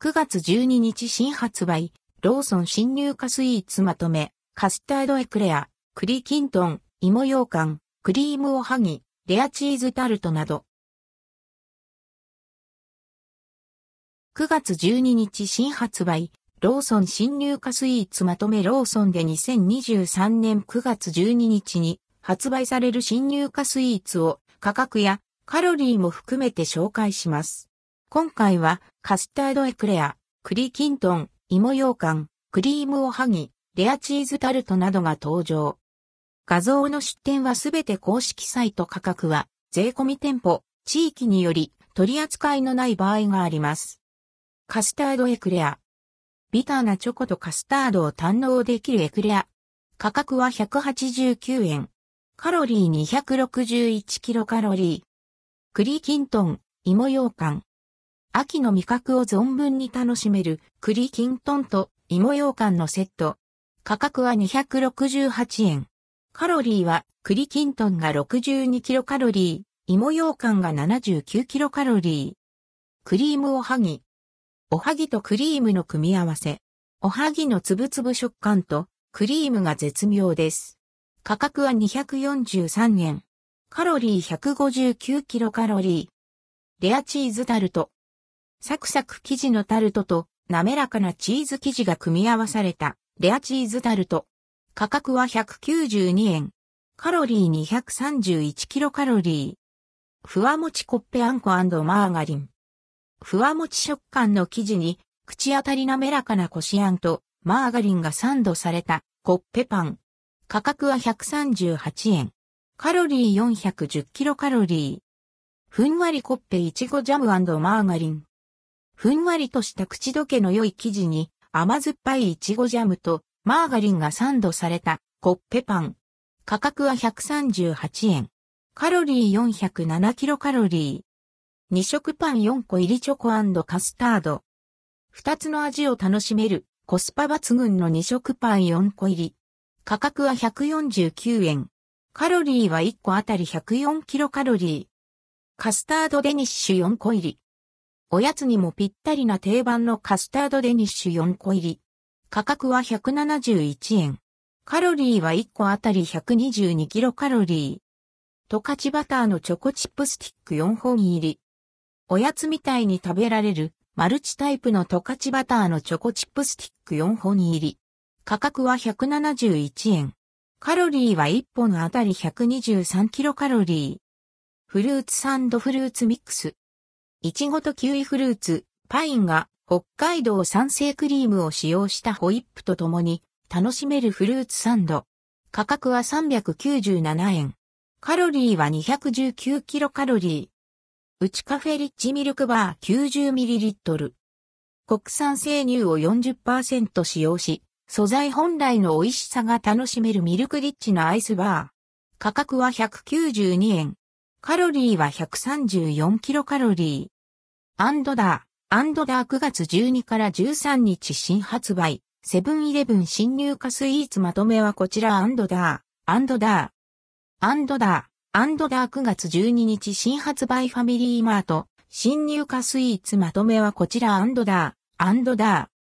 9月12日新発売、ローソン新入荷スイーツまとめ、カスタードエクレア、栗きんとん、芋羊羹、クリームおはぎ、レアチーズタルトなど。9月12日新発売、ローソン新入荷スイーツまとめローソンで2023年9月12日に発売される新入荷スイーツを価格やカロリーも含めて紹介します。今回はカスタードエクレア、栗きんとん、芋羊羹、クリームおはぎ、レアチーズタルトなどが登場。画像の出展はすべて公式サイト価格は税込み店舗、地域により取り扱いのない場合があります。カスタードエクレア、ビターなチョコとカスタードを堪能できるエクレア。価格は189円。カロリー261キロカロリー。栗きんとん、芋羊羹。秋の味覚を存分に楽しめる栗きんとんと芋羊羹のセット。価格は268円。カロリーは栗きんとんが62キロカロリー、芋羊羹が79キロカロリー。クリームおはぎ。おはぎとクリームの組み合わせ。おはぎのつぶつぶ食感とクリームが絶妙です。価格は243円。カロリー159キロカロリー。レアチーズタルト。サクサク生地のタルトと滑らかなチーズ生地が組み合わされたレアチーズタルト。価格は192円。カロリー231キロカロリー。ふわもちコッペあんこマーガリン。ふわもち食感の生地に、口当たり滑らかなこしあんと、マーガリンがサンドされた、コッペパン。価格は138円。カロリー410キロカロリー。ふんわりコッペいちごジャムマーガリン。ふんわりとした口どけの良い生地に、甘酸っぱいいちごジャムと、マーガリンがサンドされた、コッペパン。価格は138円。カロリー407キロカロリー。2色パン4個入りチョコカスタード。2つの味を楽しめるコスパ抜群の2色パン4個入り。価格は149円。カロリーは1個あたり104キロカロリー。カスタードデニッシュ4個入り。おやつにもぴったりな定番のカスタードデニッシュ4個入り。価格は171円。カロリーは1個あたり122キロカロリー。トカチバターのチョコチップスティック4本入り。おやつみたいに食べられるマルチタイプのトカチバターのチョコチップスティック4本入り。価格は171円。カロリーは1本あたり123キロカロリー。フルーツサンドフルーツミックス。いちごとキウイフルーツ、パインが北海道産生クリームを使用したホイップとともに楽しめるフルーツサンド。価格は397円。カロリーは219キロカロリー。ウチカフェリッチミルクバー 90ml。国産生乳を40%使用し、素材本来の美味しさが楽しめるミルクリッチのアイスバー。価格は192円。カロリーは134キロカロリー。アンドダー、アンドダー9月12から13日新発売。セブンイレブン新入荷スイーツまとめはこちら。アンドダー、アンドダー。アンドダー、アンドダー9月12日新発売ファミリーマート、新入荷スイーツまとめはこちら。アンドダー、アンドダー。